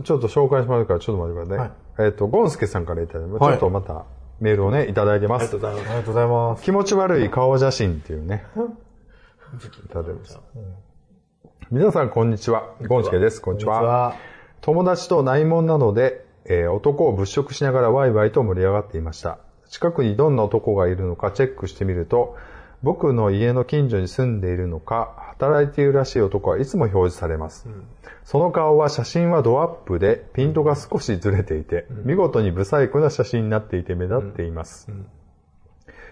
ちょっと紹介しますから、ちょっと待ってくださいね。えっ、と、ゴンスケさんからいただいてます、はいちょっとまたメールをね、いただいてます。ありがとうございます。気持ち悪い顔写真っていうね。いただいてます。皆さん、こんにちは。ゴンスケです。こんにちは。は。友達と内門なので、えー男を物色しながらワイワイと盛り上がっていました。近くにどんな男がいるのかチェックしてみると、僕の家の近所に住んでいるのか、働いているらしい男はいつも表示されます。その顔は写真はドアップで、ピントが少しずれていて、見事にブサイクな写真になっていて目立っています。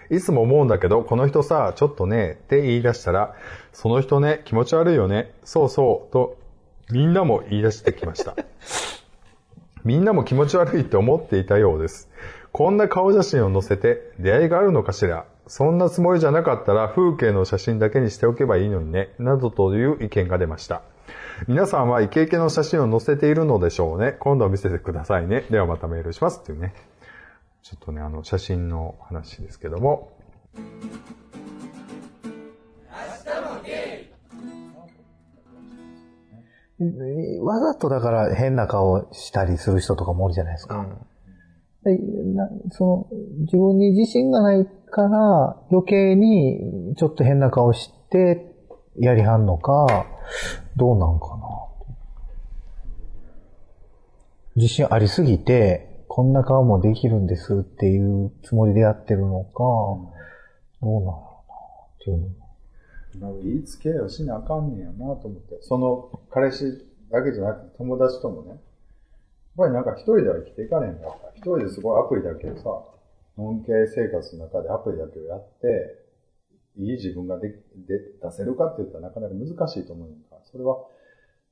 いつも思うんだけど、この人さ、ちょっとね、って言い出したら、その人ね、気持ち悪いよね、そうそう、と、みんなも言い出してきました。みんなも気持ち悪いって思っていたようです。こんな顔写真を載せて出会いがあるのかしら？そんなつもりじゃなかったら風景の写真だけにしておけばいいのにね。などという意見が出ました。皆さんはイケイケの写真を載せているのでしょうね。今度見せてくださいね。ではまたメールしますっていうね。ちょっとね、あの、写真の話ですけども。わざとだから変な顔したりする人とかもおるじゃないですか。でなその自分に自信がないから余計にちょっと変な顔してやりはんのか、どうなんかな。自信ありすぎて、こんな顔もできるんですっていうつもりでやってるのか、どうなんやろなっていうの。なんか言いつけをしなあかんねやなと思って。その、彼氏だけじゃなくて友達ともね。やっぱりなんか一人では生きていかれへんかった。一人ですごいアプリだけをさ、ノン系生活の中でアプリだけをやって、いい自分がでで出せるかって言ったらなかなか難しいと思うんだから、それは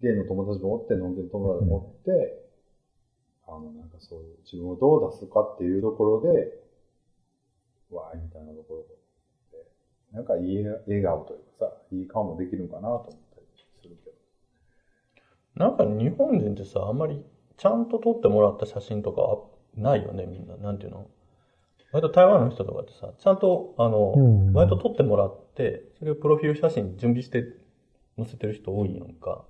ゲイの友達もおって、ノンケの友達もおって、あの、なんかそういう自分をどう出すかっていうところで、わーいみたいなところで、なんかいい笑顔というかさ、いい顔もできるのかなと思ったりするけど。なんか日本人ってさ、あんまりちゃんと撮ってもらった写真とかないよね、みんな。なんていうの？割と台湾の人とかってさ、ちゃんと、あの、うん割と撮ってもらって、それをプロフィール写真準備して載せてる人多いやんか。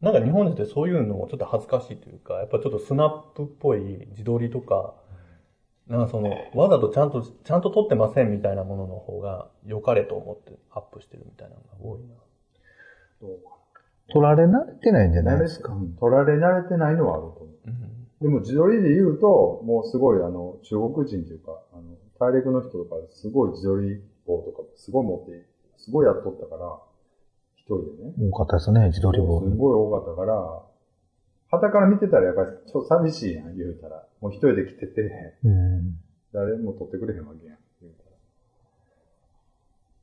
なんか日本人ってそういうのもちょっと恥ずかしいというか、やっぱちょっとスナップっぽい自撮りとか、なんかその、わざとちゃんと、ちゃんと撮ってませんみたいなものの方が良かれと思ってアップしてるみたいなのが多いな。どう取られ慣れてないんじゃない？ですか？うん取られ慣れてないのはあると思う。うん。でも自撮りで言うと、もうすごいあの、中国人というか、あの、大陸の人とかすごい自撮り棒とかすごい持って、すごいやっとったから、一人でね。多かったですね、自撮り棒。すごい多かったから、旗から見てたらやっぱりちょっと寂しいやん、言うたら。もう一人で来てて、うん。誰も撮ってくれへんわけやん、言うたら。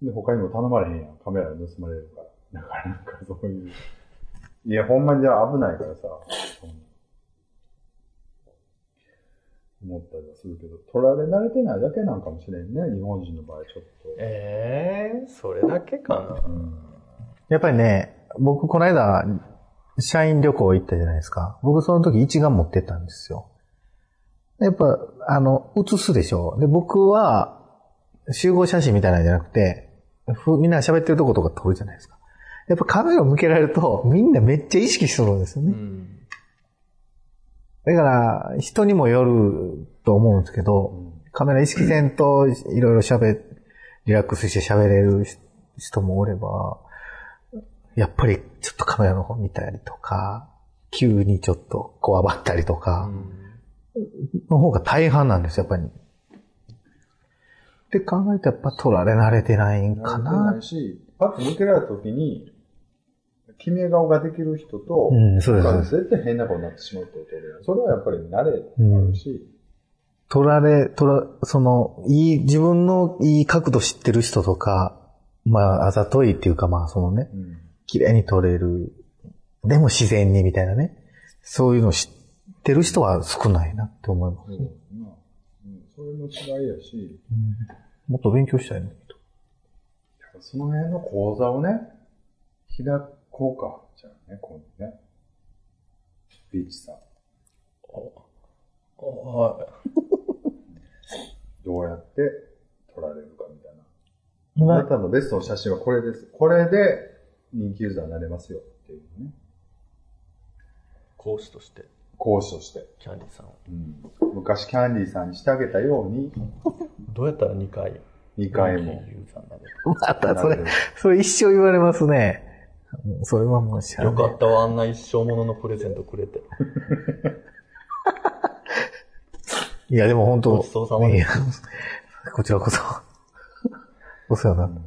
で、他にも頼まれへんやん、カメラ盗まれるから。だからなんかそういう。いや、ほんまにじゃあ危ないからさ、思ったりはするけど、取られ慣れてないだけなんかもしれんね、日本人の場合ちょっと。ええー、それだけかな。うん。やっぱりね、僕この間、社員旅行行ったじゃないですか。僕その時一眼持ってったんですよ。やっぱ、あの、写すでしょ。で、僕は、集合写真みたいなんじゃなくて、ふみんな喋ってるとことか撮るじゃないですか。やっぱカメラを向けられると、みんなめっちゃ意識するんですよね。うん。だから、人にもよると思うんですけど、カメラ意識せんと、いろいろ喋、リラックスして喋れる人もおれば、やっぱりちょっとカメラの方見たりとか、急にちょっとこわばったりとか、の方が大半なんですよ、やっぱり。って考えたらやっぱ撮られ慣れてないんか慣れてなない。し、パッと向けられた時に、決め顔ができる人と、うんそうです他で絶対変な顔になってしまうってことで、それはやっぱり慣れあるし、撮られ、撮ら、その、いい、自分のいい角度知ってる人とか、まあ、あざといっていうか、まあ、そのね、うん綺麗に撮れる。でも自然にみたいなね。そういうの知ってる人は少ないなって思います。そうん、それの違いやし、もっと勉強したいね。その辺の講座をね、開こうか。じゃあね、今度ね。ビーチさん。はどうやって撮られるかみたいな。あな今、たのベストの写真はこれです。これで人気ユーザーになれますよっていうね。講師として、講師として。キャンディーさんを。うん昔キャンディーさんにしてあげたように、どうやったら2回、2回も。ユーザーになれるまたそれ、それ一生言われますね。もうそれはもうしゃあよないかったわ、あんな一生もののプレゼントくれて。いや、でも本当ごちそうさまでやこちらこそ。お世話になった。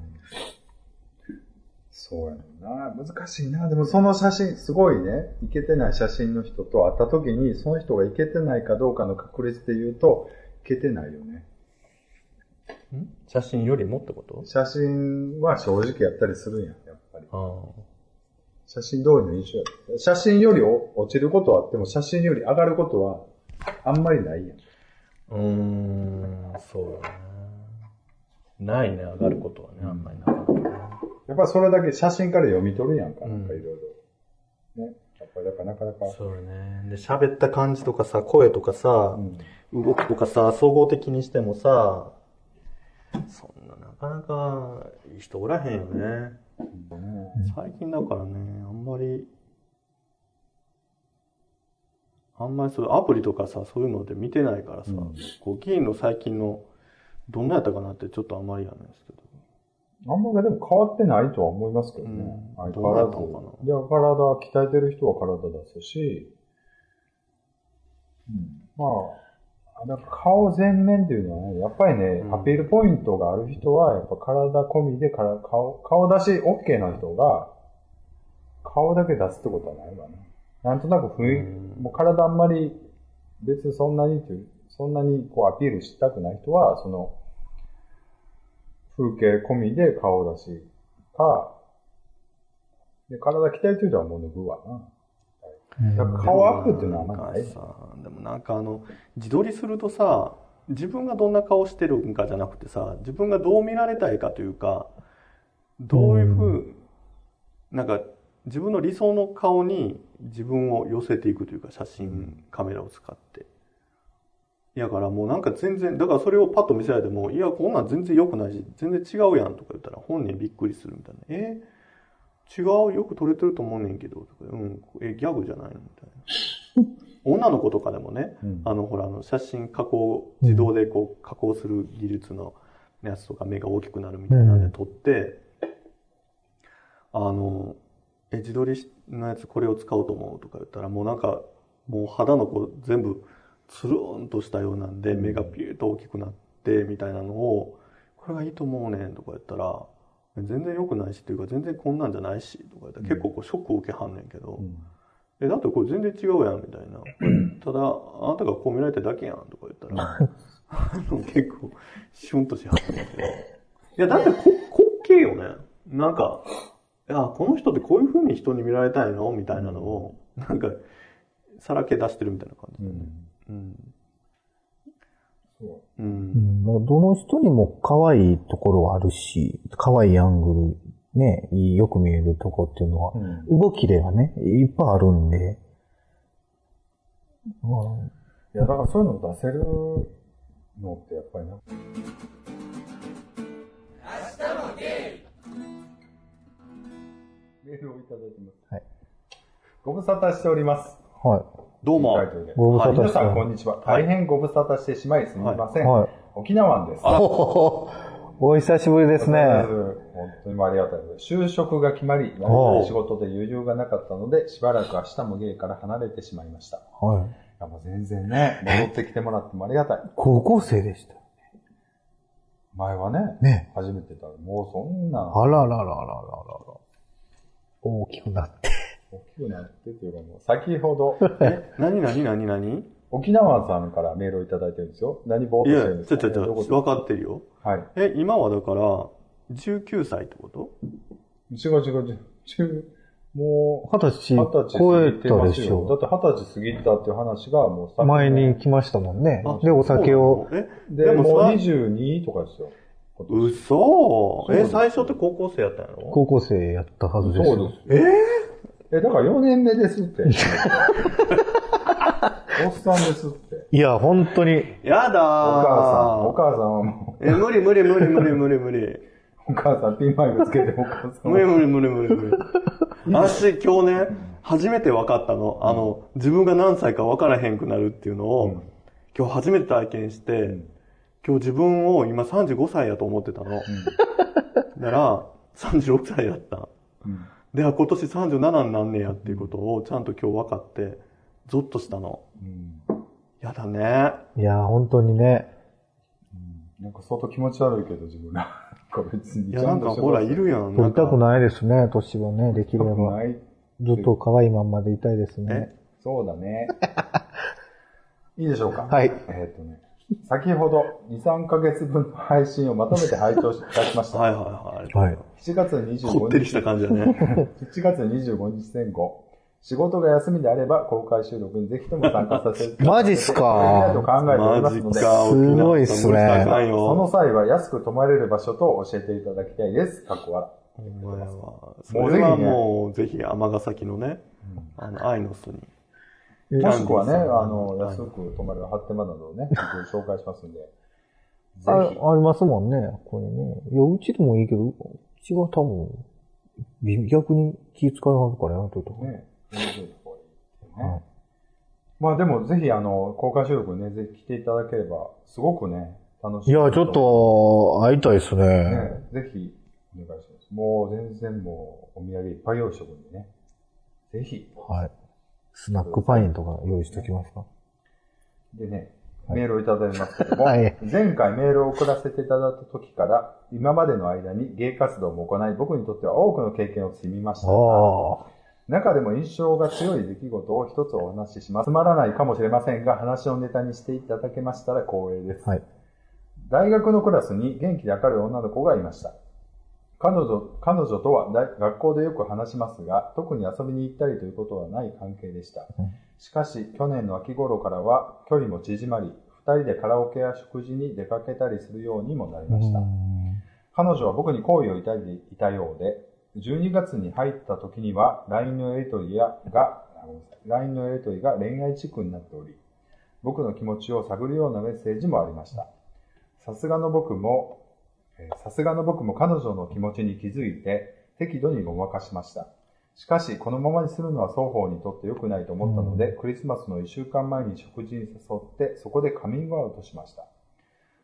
そうやな。難しいな。でもその写真、すごいね、いけてない写真の人と会った時に、その人がいけてないかどうかの確率で言うと、いけてないよね。ん？写真よりもってこと？写真は正直やったりするんや、やっぱり。あ写真通りの印象や。写真より落ちることはあっても、写真より上がることはあんまりないやん。あ。うーん、そうだね。ないね、上がることはね、あんまりなかったね。やっぱりそれだけ写真から読み取るやんか、うんなんかいろいろ。ね。やっぱりだからなかなか。そうだね。で、喋った感じとかさ、声とかさう、ん動きとかさ、総合的にしてもさ、そんななかなかいい人おらへんよね。最近だからね、あんまり、あんまりそういうアプリとかさ、そういうので見てないからさ、うんこう議員の最近の、どんなやったかなってちょっとあんまりやないですけど。あんまりでも変わってないとは思いますけどね。うん相変わらず。いや、体、鍛えてる人は体出すし、うん、まあ、か顔全面っていうのはね、やっぱりね、うんアピールポイントがある人は、やっぱ体込みでから顔、顔出し OK な人が、顔だけ出すってことはないわね。なんとなく雰囲うん気、もう体あんまり別にそんなにっていう、そんなにこうアピールしたくない人は、その、風景込みで顔出しか、で、体鍛えてる人はもう脱ぐわな。顔アップっていうのはない。んかさ、でもなんかあの、自撮りするとさ、自分がどんな顔してるんかじゃなくてさ、自分がどう見られたいかというか、どういうふう、なんか自分の理想の顔に自分を寄せていくというか、写真、カメラを使って。いやからもうなんか全然、だからそれをパッと見せられても、いや、こんなん全然良くないし、全然違うやんとか言ったら本人びっくりするみたいな。え？違うよく撮れてると思うねんけど、うん、え、ギャグじゃないのみたいな。女の子とかでもね、うんあの、ほら、あの、写真加工、自動でこう、加工する技術のやつとか目が大きくなるみたいなんで撮って、あの、え、自撮りのやつこれを使おうと思うとか言ったら、もうなんか、もう肌のこう全部、つるーんとしたようなんで、目がピューッと大きくなって、みたいなのを、これがいいと思うねんとか言ったら、全然良くないしっていうか、全然こんなんじゃないし、とか言ったら結構こうショックを受けはんねんけど、うんえ、だってこれ全然違うやん、みたいな。ただ、あなたがこう見られてるだけやん、とか言ったら、あ の結構、シュンとしはったんだけど。いや、だってこ、滑稽よね。なんか、いや、この人ってこういう風に人に見られたいのみたいなのを、なんか、さらけ出してるみたいな感じうだよね。んうん。そうう。うんん、どの人にも可愛いところはあるし、可愛いアングル、ね、よく見えるとこっていうのは、うん動きではね、いっぱいあるんで、まあいや、だからそういうの出せるのってやっぱりな。メールをいただいてます。はい。ご無沙汰しております。はい。どうもタ。イトルでご無沙汰して皆さんこんにちは。大変ご無沙汰してしまいすみません。はい。沖縄です。おお久しぶりですね。本当にありがたいです。就職が決まり、やりたい仕事で余裕がなかったので、しばらく明日も芸から離れてしまいました。いはい。やもう全然ね、戻ってきてもらってもありがたい。高校生でした。前はね、ね。初めてだ。もうそんな、あららららららら。大きくなって。大きくなってっていうかもう、先ほど、え、なになになになに沖縄さんからメールをいただいてるんですよ。何ぼーっいやとしてるんで、すか？ちょちょちょ、分かってるよ。はい。え、今はだから、19歳ってこと？違う違う違う。もう、二十歳超えた。でしょだって二十歳過ぎたっていう話がもう前に来ましたもんね。で、お酒を。え、で、もうでもさ22とかですよ。嘘え、最初って高校生やったんやろ高校生やったはずですよ。そうです。ええ、だから4年目ですって。おっさんですって。いや、本当に。やだーお母さん、お母さんはもえ、無理無理無理無理無理無理。う、お母さんピンマイクつけてお母さん無理は。無理無理無理無理。私今日ね、初めて分かったの。あの、自分が何歳か分からへんくなるっていうのを、今日初めて体験して、今日自分を今35歳やと思ってたの。だから、36歳やった。で、あ今年37になんねやっていうことをちゃんと今日分かって、ゾッとしたの。やだね。いや、本当にね。なんか相当気持ち悪いけど、自分ら。なんか別に。いや、なんかほら、いるやん。取りたくい。ないですね、年はね、できれば。ない。ずっと可愛いまんまでいたいですね。そうだね。いいでしょうか？はいえっ、とね、先ほど2、3ヶ月分の配信をまとめて拝聴いたしました。はいはいはい。はい。7月こって25日、りした感じだね。7月25日前後、仕事が休みであれば公開収録にぜひとも参加させてマジっすかと考えておりマますので、ジか、すごいっすねそのよ。際は安く泊まれる場所と教えていただきたいです。かっこ笑。お前はそれはもう、ぜひ、尼崎のね、あの、アイノスに。もしくはね、あの、はい安く泊まれる発展場などをね、紹介しますんで、ぜあひ。ありますもんね、ここにね。いや、うちでもいいけど、うちは多分、び逆に気遣いはるからやめといた方がいい。ね、ね。まあでもぜひあの、公開収録にね、ぜひ来ていただければ、すごくね、楽しい。いや、ちょっ、と、会いたいですね。ね、ぜひ、お願いします。もう全然もう、お土産いっぱい用意しておくんでね。ぜひ。はい。スナックパインとか用意しておきますか？でね、メールをいただいてますけども、はい前回メールを送らせていただいた時から、今までの間に芸活動も行い、僕にとっては多くの経験を積みました。中でも印象が強い出来事を一つお話しします。つまらないかもしれませんが、話のネタにしていただけましたら光栄です。はい。大学のクラスに元気で明るい女の子がいました。彼女、彼女とは大学校でよく話しますが、特に遊びに行ったりということはない関係でしたうん。しかし、去年の秋頃からは距離も縮まり、二人でカラオケや食事に出かけたりするようにもなりました。彼女は僕に好意を抱いていたようで、12月に入った時には LINE のやりとりやが、LINE のやりとりが恋愛チックになっており、僕の気持ちを探るようなメッセージもありました。さすがの僕も、えーさすがの僕も彼女の気持ちに気づいて適度にごまかしました。しかし、このままにするのは双方にとって良くないと思ったので、クリスマスの1週間前に食事に誘って、そこでカミングアウトしました。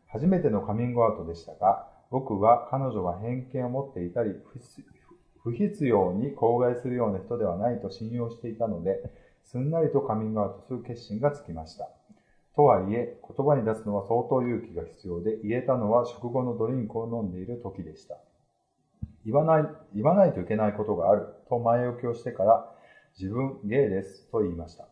初めてのカミングアウトでしたが、僕は彼女が偏見を持っていたり、不必要に口外するような人ではないと信用していたので、すんなりとカミングアウトする決心がつきました。とはいえ、言葉に出すのは相当勇気が必要で、言えたのは食後のドリンクを飲んでいる時でした。言わない、言わないといけないことがあると前置きをしてから、自分ゲイですと言いました。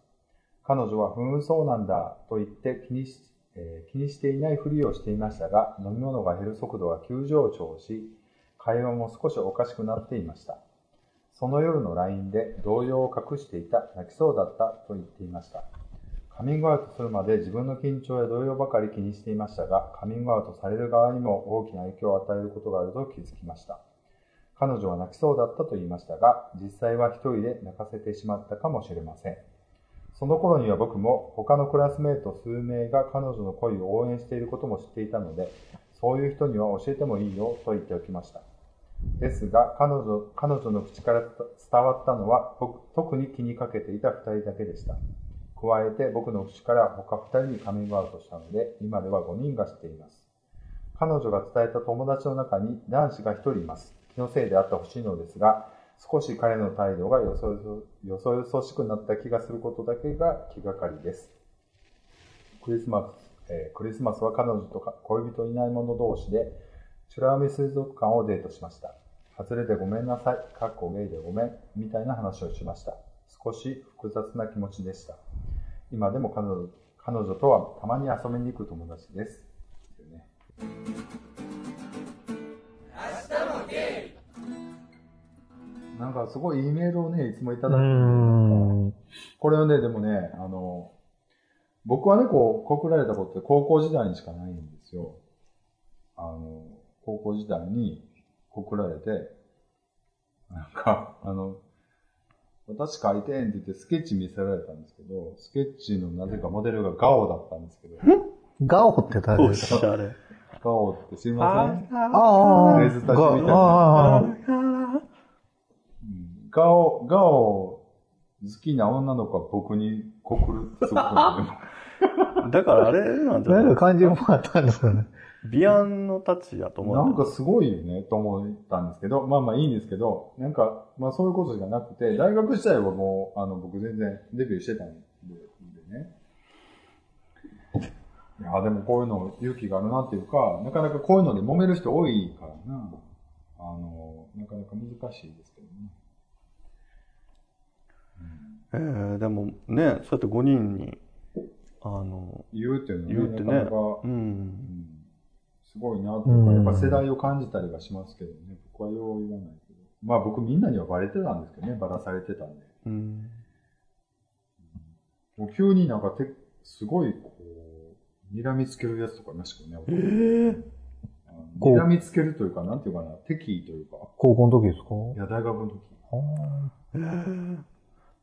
彼女は、ふーん、そうなんだと言って気にし、えー気にしていないふりをしていましたが、飲み物が減る速度が急上昇し、会話も少しおかしくなっていました。その夜の LINE で動揺を隠していた、泣きそうだったと言っていました。カミングアウトするまで自分の緊張や動揺ばかり気にしていましたが、カミングアウトされる側にも大きな影響を与えることがあると気づきました。彼女は泣きそうだったと言いましたが、実際は一人で泣かせてしまったかもしれません。その頃には僕も他のクラスメート数名が彼女の恋を応援していることも知っていたので、そういう人には教えてもいいよと言っておきました。ですが、彼女彼女の口から伝わったのは特に気にかけていた二人だけでした。加えて僕の口から他二人にカミングアウトしたので、今では5人が知っています。彼女が伝えた友達の中に男子が一人います。気のせいであってほしいのですが、少し彼の態度がよそよそよそしくなった気がすることだけが気がかりです。クリスマス、えークリスマスは彼女とか恋人いない者同士で、美ら海水族館をデートしました。外れでごめんなさい、かっこゲイでごめん、みたいな話をしました。少し複雑な気持ちでした。今でも彼女彼女とはたまに遊びに行く友達です。なんかすごいいいメールをね、いつもいただく。これはね、でもね、あの、僕はね、こう、告られたことって高校時代にしかないんですよ。あの、高校時代に告られて、なんか、あの、私書いてんって言ってスケッチ見せられたんですけど、スケッチのなぜかモデルがガオだったんですけど、ガオって誰？おですかしゃれ。ガオって知りませんああ。レーズたちみたいなガああ。ガオ、ガオ好きな女の子は僕に告るってすごくだからあれなんじゃな か感じもあったんですかね。ビアンのタッチだと思う。なんかすごいよね、と思ったんですけど、まあまあいいんですけど、なんか、まあそういうことじゃなくて、大学時代はもう、あの、僕全然デビューしてたんで、でね。いや、でもこういうの勇気があるなっていうか、なかなかこういうので揉める人多いからな。あの、なかなか難しいですけどね。えー、でもね、そうやって5人に、あの、言うっていうのは言うってねなかなか、う。うんんすごいなとか、うんやっぱ世代を感じたりはしますけどね。僕はよう言わないけど。まあ僕みんなにはバレてたんですけどね、バラされてたんで。うん。もう急になんかて、すごいこう、睨みつけるやつとかいましたけどね。えー、睨みつけるというか、なんていうかな、敵意というか。高校の時ですか？いや、大学の時。えー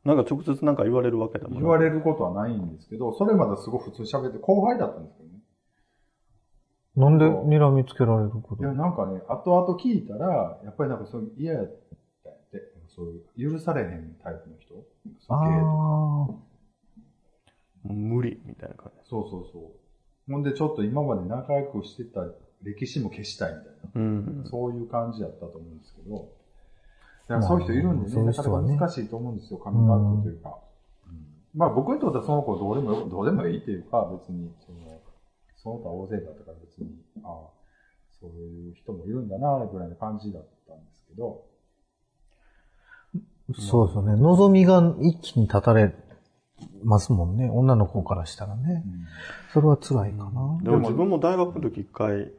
なんか直接なんか言われるわけだもんね言われることはないんですけど、それまですごい普通に喋って、後輩だったんですけどね。なんで睨みつけられること？いや、なんかね、後々聞いたら、やっぱりなんかそういう嫌やったんやって、そういう許されへんタイプの人？あもう無理みたいな感じ。そうそうそう。ほんでちょっと今まで仲良くしてた歴史も消したいみたいな。うん。そういう感じだったと思うんですけど、だからそういう人いるんでね、まあなかなか難しいと思うんですよ、カミングアウトというか。うんまあ僕にとってはその子どうでもよ、どうでもいいというか、別に、その、その他大勢だったから別に、ああ、そういう人もいるんだな、ぐらいの感じだったんですけど、あ、そうですよね。望みが一気に立たれますもんね。女の子からしたらね。それは辛いかな。でも自分も大学の時一回、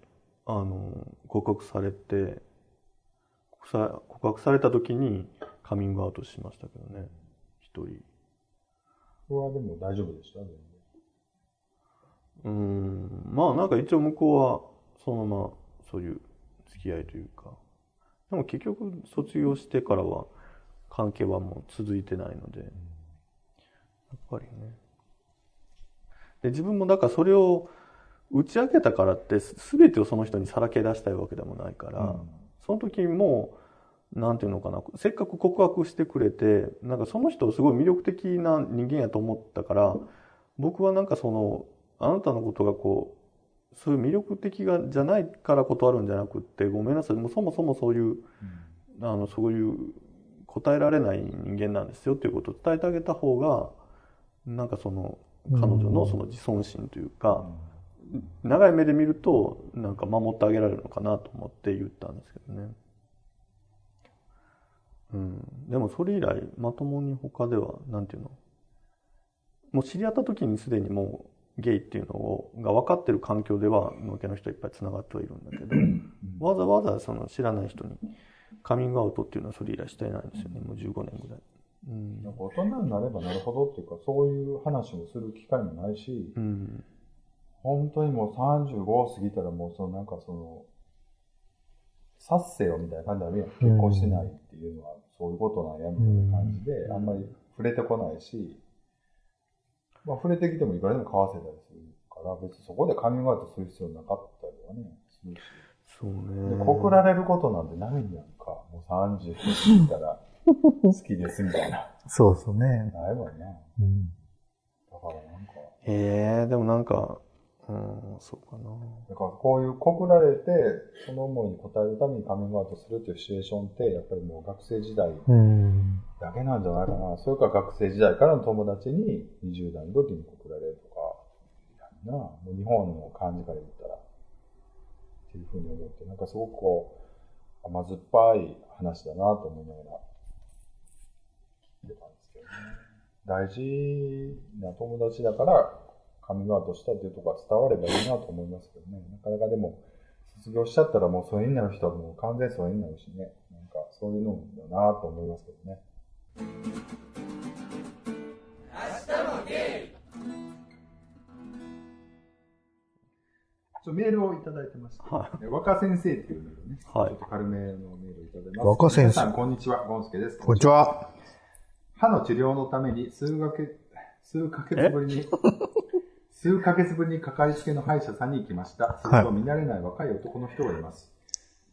あの、告白されて、さ告白された時にカミングアウトしましたけどね。一人。それはでも大丈夫でした全然うん。まあなんか一応向こうはそのままそういう付き合いというか。でも結局卒業してからは関係はもう続いてないので。やっぱりね。で、自分もだからそれを打ち明けたからって全てをその人にさらけ出したいわけでもないから、うんその時も、なんていうのかな、せっかく告白してくれて、なんかその人すごい魅力的な人間やと思ったから、僕はなんかその、あなたのことがこう、そういう魅力的がじゃないから断るんじゃなくって、ごめんなさい、もうそもそもそういう、あの、そういう答えられない人間なんですよっていうことを伝えてあげた方が、なんかその、彼女のその自尊心というか、長い目で見ると、なんか守ってあげられるのかなと思って言ったんですけどね。うん。でもそれ以来、まともに他では、なんていうの？もう知り合った時にすでにもうゲイっていうのを、が分かってる環境では、のけの人いっぱい繋がってはいるんだけど、わざわざその知らない人にカミングアウトっていうのはそれ以来してないんですよね。もう15年ぐらい。うんなんか大人になればなるほどっていうか、そういう話をする機会もないし、うん。本当にもう35過ぎたらもうそのなんかその、さっせよみたいな感じになるやん。結婚してないっていうのはそういうことなんやみたいな感じで、あんまり触れてこないし、まあ触れてきてもいくらでも交わせたりするから、別にそこでカミングアウトする必要なかったりはね、するし。そうでね。告られることなんてないんやんか。もう30過ぎたら好きですみたいな。そうですね。ないもんな。うん。だからなんか、へえ、でもなんか、うん、そうかな。だからこういう告られて、その思いに応えるためにカミングアウトするっていうシチュエーションって、やっぱりもう学生時代うん。だけなんじゃないかな。それから学生時代からの友達に20代の時に告られるとか、みたいな、もう日本の感じから言ったら、っていうふうに思って、なんかすごくこう、甘酸っぱい話だなと思いながら、聞いてたんですけどね。大事な友達だから、カミングアウトしたっていうところが伝わればいいなと思いますけどね。なかなかでも、卒業しちゃったらもう疎遠になる人はもう完全疎遠になるしね。なんかそういうのだなと思いますけどね。ちょメールをいただいてまして、はえ若先生っていうメールね、はいちょっと軽めのメールをいただいてます。若先生皆さん、こんにちは、ゴンスケです。こんにちは。歯の治療のために数ヶ月、数ヶ月ぶりに、数ヶ月ぶりにかかりつけの歯医者さんに行きました。すると見慣れない若い男の人がいます。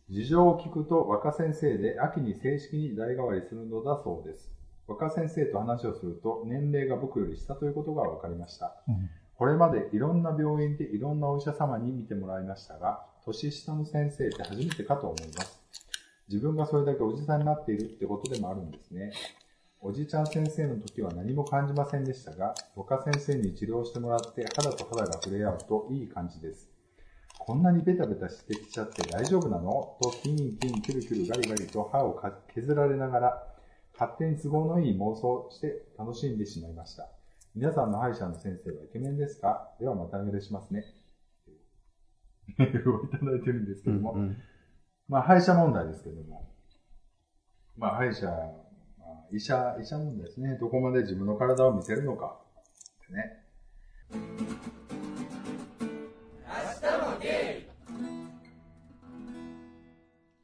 事情を聞くと若先生で秋に正式に代替わりするのだそうです。若先生と話をすると、年齢が僕より下ということが分かりました。うんこれまでいろんな病院でいろんなお医者様に見てもらいましたが、年下の先生って初めてかと思います。自分がそれだけおじさんになっているってことでもあるんですね。おじちゃん先生の時は何も感じませんでしたが、若先生に治療してもらって肌と肌が触れ合うといい感じです。こんなにベタベタしてきちゃって大丈夫なの？とキンキンキュルキュルガリガリと歯をか削られながら、勝手に都合のいい妄想をして楽しんでしまいました。皆さんの歯医者の先生はイケメンですか？ではまたお願いしますね。メールをいただいてるんですけども、うんまあ歯医者問題ですけども、まあ歯医者、まあ、医者、医者問題ですね。どこまで自分の体を見せるのか。ね。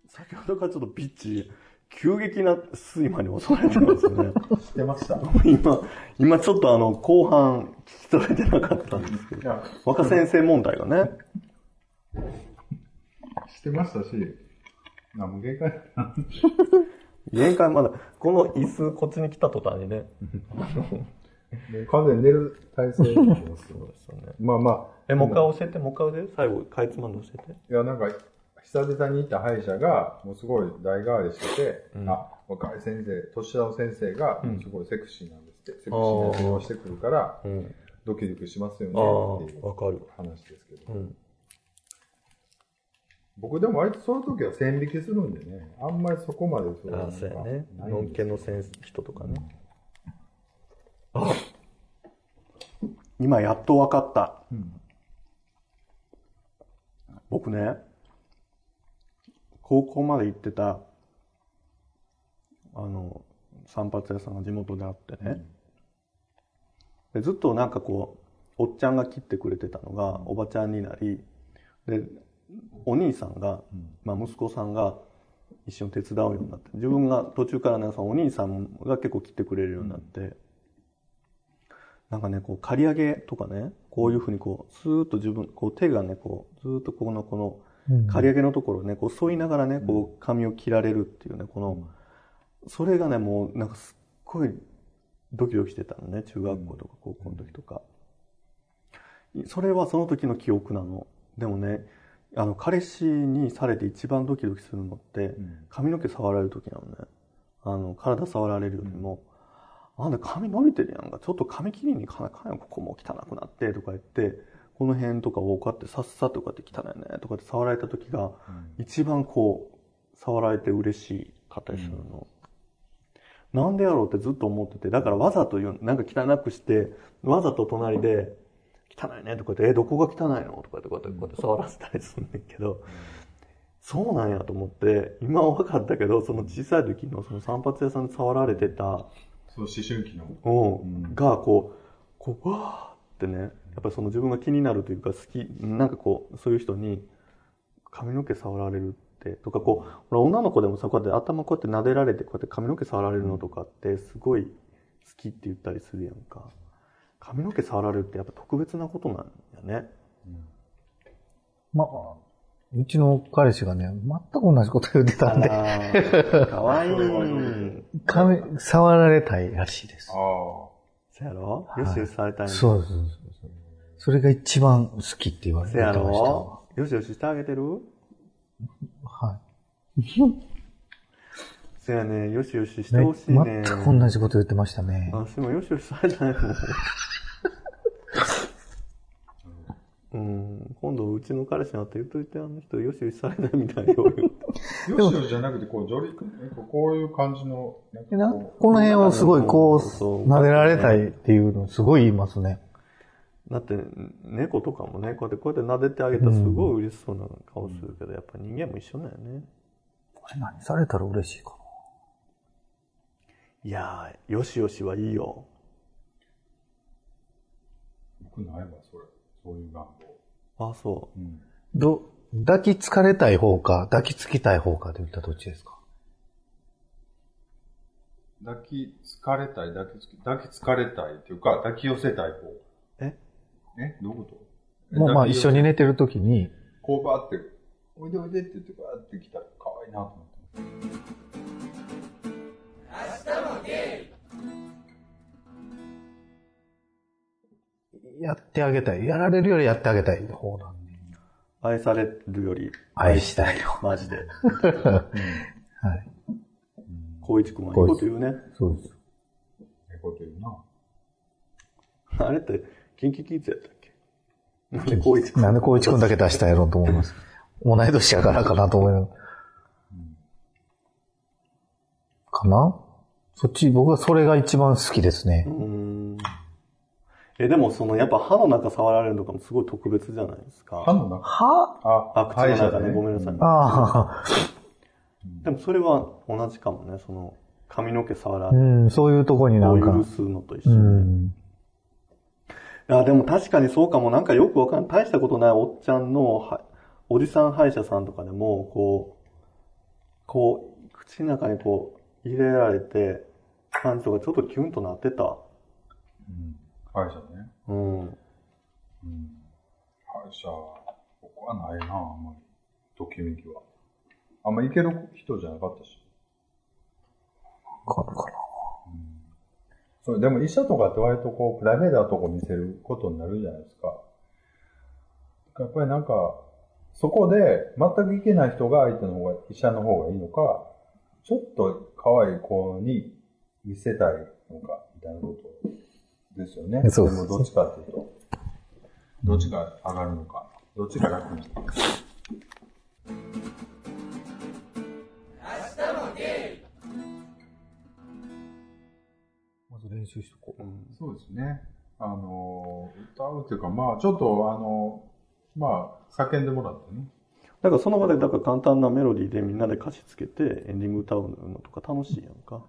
先ほどからちょっとピッチ、急激な睡魔に襲われてますね。知ってました？今、今ちょっとあの、後半聞き取れてなかったんですけど、若先生問題がね、知ってましたし、あ、もう限界だな。限界まだ、この椅子こっちに来た途端にね、完全に寝る体勢 ですよね。まあまあ。え、もう一回教えて、もう一回で最後、かいつまんで教えて？いや、なんか、久々に行った歯医者が、もうすごい代替わりしてて、うんあ、若い先生、年下の先生がうん、すごいセクシーなんですって、セクシーな治療をしてくるから、うん。ドキドキしますよね、っていう。話ですけど。うん。僕でも割とそういう時は線引きするんでね、あんまりそこまでそうああ、そうやね。ないのんんですけの先人とかね。あ今やっと分かった。うん僕ね、高校まで行ってた、あの、散髪屋さんが地元であってね、でずっとなんかこう、おっちゃんが切ってくれてたのが、おばちゃんになり、で、お兄さんが、まあ息子さんが一緒に手伝うようになって、自分が途中からね、お兄さんが結構切ってくれるようになって、なんかね、こう、刈り上げとかね、こういうふうにこう、スーッと自分、こう手がね、こう、ずーっとこの、この、うん。刈り上げのところをね、こう沿いながらね、こう髪を切られるっていうね、この、それがね、もうなんかすっごいドキドキしてたのね、中学校とか高校の時とか。それはその時の記憶なの。でもね、あの、彼氏にされて一番ドキドキするのって、髪の毛触られる時なのね。あの、体触られるよりも、あんた髪伸びてるやんか、ちょっと髪切りに行かなあかんよ、ここも汚くなって、とか言って、この辺とかをこうやってさっさとこうやって汚いね、とかって触られた時が、一番こう、触られて嬉しかったりするの。なんでやろうってずっと思ってて、だからわざと言う、なんか汚くして、わざと隣で、汚いねとか言って、え、どこが汚いの？とかってこうやってこうやって触らせたりするんだけど、そうなんやと思って、今は分かったけど、その小さい時のその散髪屋さんで触られてた、そう、思春期の。うんうんが、こう、こう、わーってね、やっぱりその自分が気になるというか好き、なんかこう、そういう人に髪の毛触られるって、とかこう、ほら女の子でもさ、こうやって頭こうやって撫でられて、こうやって髪の毛触られるのとかって、すごい好きって言ったりするやんか。髪の毛触られるってやっぱ特別なことなんやね。まあ、うちの彼氏がね、全く同じこと言ってたんで、あかわいい。髪、触られたいらしいですあ。あ。そやろ？はいよしよしされたいのそうそうそうそう。それが一番好きって言われてせやましたよしよししてあげてる？はい。せやね、よしよししてねほしいね。全く同じこと言ってましたね。私もよしよしされたいもん。うん、今度うちの彼氏に会って言っといて、あの人よしよしされないみたいよ。よしよしじゃなくて、こう、ジョリ、なんかこういう感じの、ここの辺をすごいこう、そう撫でられたいっていうのすごい言いますね。だって、猫とかもね、こうやって、こうやって撫でてあげたらすごい嬉しそうな顔するけど、やっぱ人間も一緒だよね。これ何されたら嬉しいかいやー、よしよしはいいよ。う、僕ないわ、それ。そういう願望。あ、そうん。な。ど、抱きつかれたい方か、抱きつきたい方かで言ったらどっちですか？抱きつかれたい、抱きつき、抱きつかれたいっていうか、抱き寄せたい方。う。え？え？どういうこと？もうまあ一緒にね。寝てる時に、こうバーって、おいでおいでって言ってバーって来たら可愛いなと思って。明日もゲイやってあげたい。やられるよりやってあげたい方なんで。愛されるより愛したいよ。マジで。はい。光一君はいいこと言うね。そうです。いいこと言うな。あれって、キンキキッズやったっけ？なんで光一君なんで光一君だけ出したんやろうと思います。同い年やからかなと思います。かな？そっち、僕はそれが一番好きですねう。ーん。え、でもその、やっぱ歯の中触られるのかもすごい特別じゃないですか。歯の中？はああ、口の中ね、ごめんなさい。ああ、でもそれは同じかもね、その、髪の毛触られるうん、そういうとこになのをんか。許すのと一緒うに。いん。や、でも確かにそうかも。なんかよくわかんない。大したことないおっちゃんの、はおじさん歯医者さんとかでも、こう、こう、口の中にこう、入れられて、感じとかちょっとキュンとなってた。うん。歯医者ね。うん。うん。歯医者、僕はないな、あんまり。ときめきは。あんま行ける人じゃなかったし。かるかな。そう、でも医者とかって割とこう、プライベートなとこ見せることになるじゃないですか。やっぱりなんか、そこで全く行けない人が相手の方が、医者の方がいいのか、ちょっと可愛い子に見せたいのか、みたいなことですよね。そうですでもどっちかっていうと、どっちが上がるのか、どっちが楽になるのか。まず練習しとこう。そうですね。あの、歌うっていうか、まあ、ちょっと、あの、まあ、叫んでもらってね。だからその場で、だから簡単なメロディーでみんなで歌詞つけてエンディング歌うのとか楽しいやんか。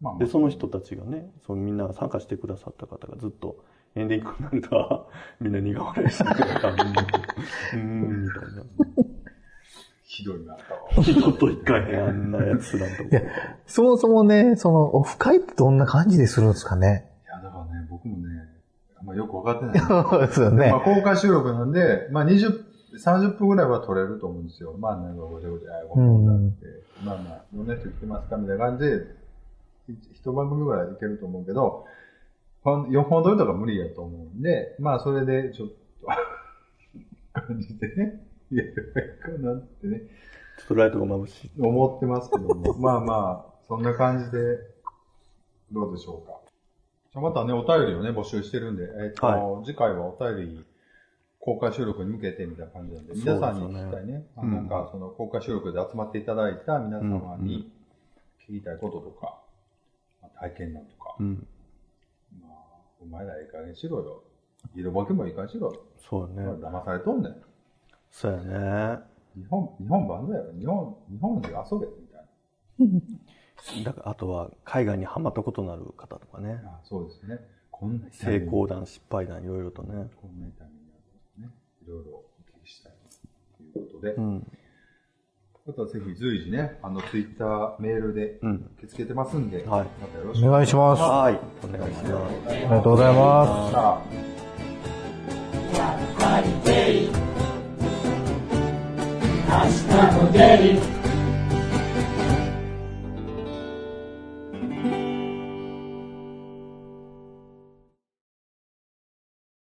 まあ、で、その人たちがね、そのみんなが参加してくださった方がずっとエンディングになると、みんな苦笑いしてくれた。うーん、みたいな。ひどいな。二度と一回へん、あんなやつらと。いや、そもそもね、その、オフ会ってどんな感じでするんですかね。いや、だからね、僕もね、あんまよくわかってない。そうですよねまあ、。公開収録なんで、まあ、20、30分ぐらいは撮れると思うんですよ。まあ、なんかごちゃごちゃ、ごめんなって。まあまあ、どんな人来てますかみたいな感じで、一一番組ぐらいいけると思うけど、ほん4本撮りとか無理やと思うんで、まあ、それで、ちょっと、感じでね、やるかなってね、ちょっとライトが眩しい。思ってますけども、まあまあ、そんな感じで、どうでしょうか。じゃあまたね、お便りをね、募集してるんで、えっ、と、は次回はお便り公開収録に向けてみたいな感じなんで、皆さんに聞きたいね。うんなんか、その公開収録で集まっていただいた皆様に聞きたいこととか、まあ体験談とか、うん。まあ、お前らいい加減しろよ。色ボケもいい加減しろよ。そうやね。騙されとんねん。そうやね。日本、日本バンドやろ。日本、日本で遊べ、みたい だから、あとは、海外にハマったことのある方とかね。な。あそうですね。こんな成功談、失敗談、いろいろとね。こんな。いろいろお聞きしたいということで、うん。あとはぜひ随時ね、あの、ツイッター、メールでうん。受け付けてますんで、はいまたよろしくお願いします。あはい。お願いします。りがとうございます。さあ明日も出る